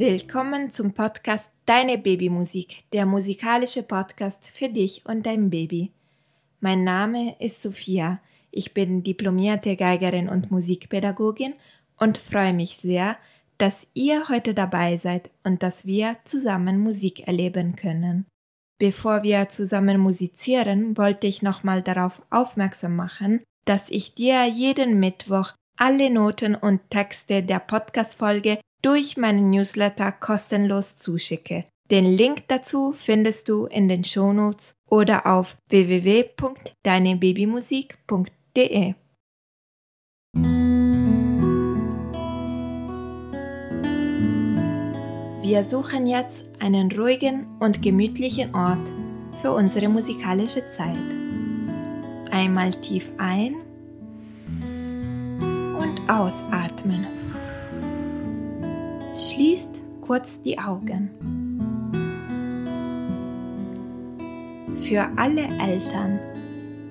Willkommen zum Podcast Deine Babymusik, der musikalische Podcast für dich und dein Baby. Mein Name ist Sophia. Ich bin diplomierte Geigerin und Musikpädagogin und freue mich sehr, dass ihr heute dabei seid und dass wir zusammen Musik erleben können. Bevor wir zusammen musizieren, wollte ich nochmal darauf aufmerksam machen, dass ich dir jeden Mittwoch alle Noten und Texte der Podcast-Folge durch meinen Newsletter kostenlos zuschicke. Den Link dazu findest du in den Shownotes oder auf www.deinebabymusik.de. Wir suchen jetzt einen ruhigen und gemütlichen Ort für unsere musikalische Zeit. Einmal tief ein und ausatmen. Schließt kurz die Augen. Für alle Eltern,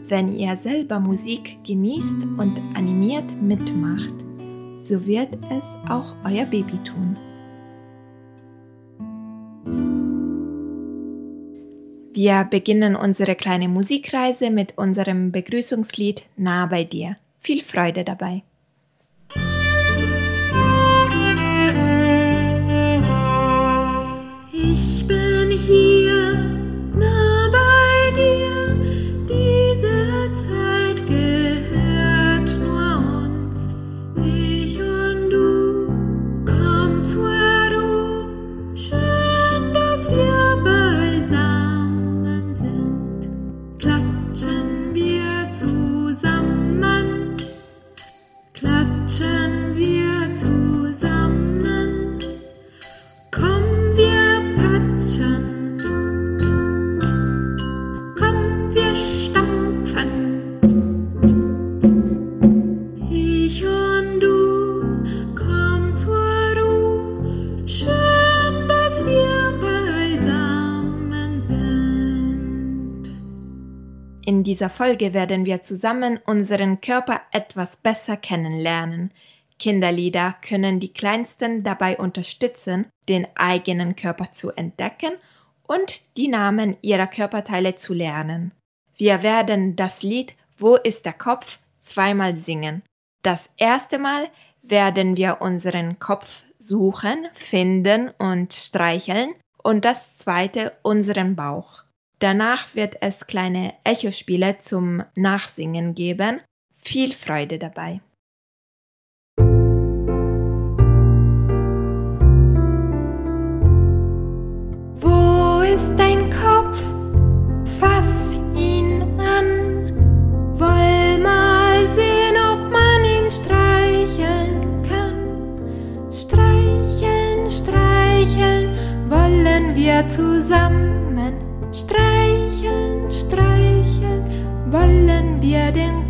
wenn ihr selber Musik genießt und animiert mitmacht, so wird es auch euer Baby tun. Wir beginnen unsere kleine Musikreise mit unserem Begrüßungslied Nah bei dir. Viel Freude dabei! In dieser Folge werden wir zusammen unseren Körper etwas besser kennenlernen. Kinderlieder können die Kleinsten dabei unterstützen, den eigenen Körper zu entdecken und die Namen ihrer Körperteile zu lernen. Wir werden das Lied Wo ist der Kopf zweimal singen. Das erste Mal werden wir unseren Kopf suchen, finden und streicheln und das zweite unseren Bauch. Danach wird es kleine Echospiele zum Nachsingen geben. Viel Freude dabei. Wo ist dein Kopf? Fass ihn an. Woll mal sehen, ob man ihn streicheln kann. Streicheln, streicheln, wollen wir zusammen Streicheln, streicheln wollen wir den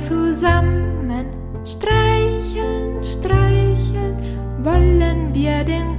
zusammen streicheln, streicheln. Wollen wir den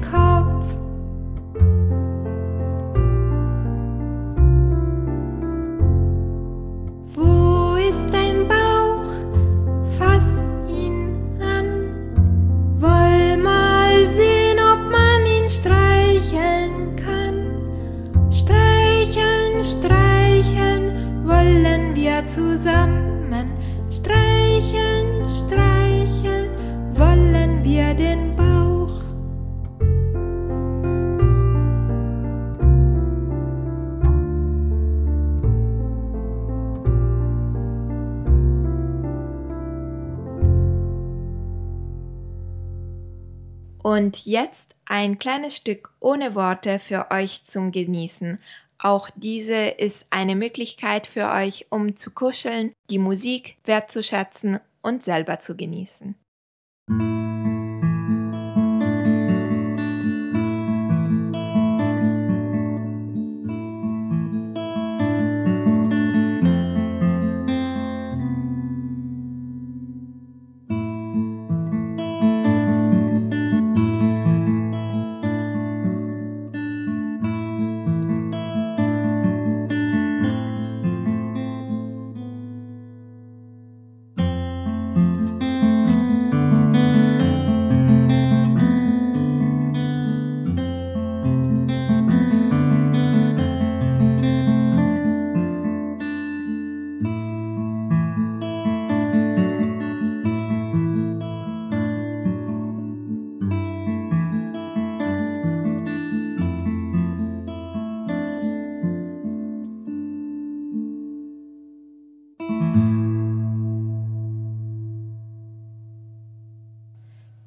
Und jetzt ein kleines Stück ohne Worte für euch zum Genießen. Auch diese ist eine Möglichkeit für euch, um zu kuscheln, die Musik wertzuschätzen und selber zu genießen.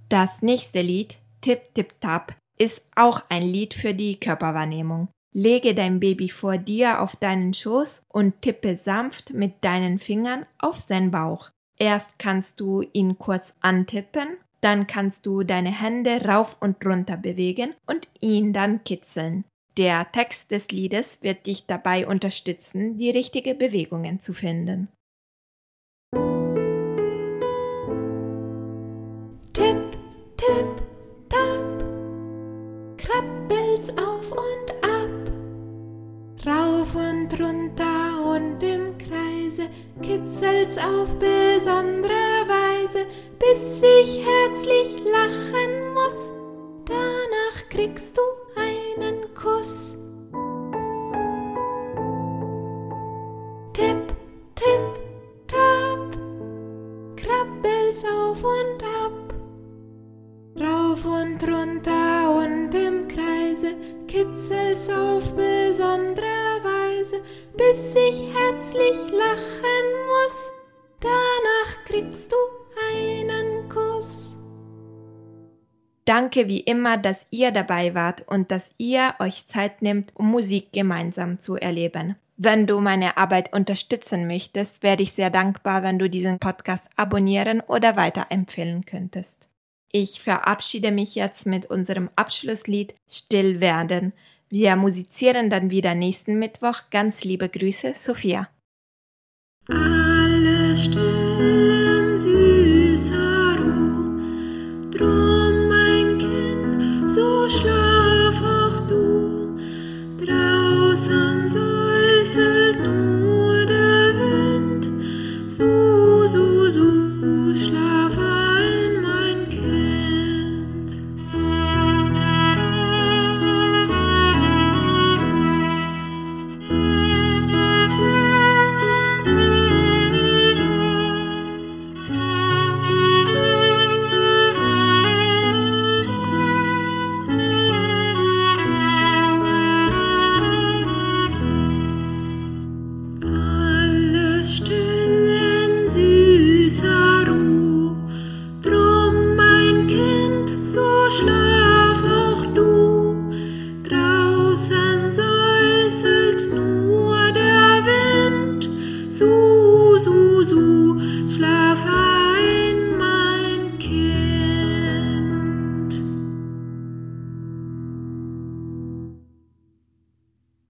Das nächste Lied, Tip Tip Tap, ist auch ein Lied für die Körperwahrnehmung. Lege dein Baby vor dir auf deinen Schoß und tippe sanft mit deinen Fingern auf seinen Bauch. Erst kannst du ihn kurz antippen, dann kannst du deine Hände rauf und runter bewegen und ihn dann kitzeln. Der Text des Liedes wird dich dabei unterstützen, die richtige Bewegungen zu finden. Runter und im Kreise, kitzelst auf besondere Weise, bis ich herzlich lachen muss, danach kriegst du einen Kuss. Tipp, tipp, tap, krabbelst auf und ab, Rauf und runter und im Kreise, kitzelst auf besondere Weise, bis ich herzlich lachen muss. Danach kriegst du einen Kuss. Danke wie immer, dass ihr dabei wart und dass ihr euch Zeit nehmt, um Musik gemeinsam zu erleben. Wenn du meine Arbeit unterstützen möchtest, wäre ich sehr dankbar, wenn du diesen Podcast abonnieren oder weiterempfehlen könntest. Ich verabschiede mich jetzt mit unserem Abschlusslied Still werden. Wir musizieren dann wieder nächsten Mittwoch. Ganz liebe Grüße, Sophia. Ah.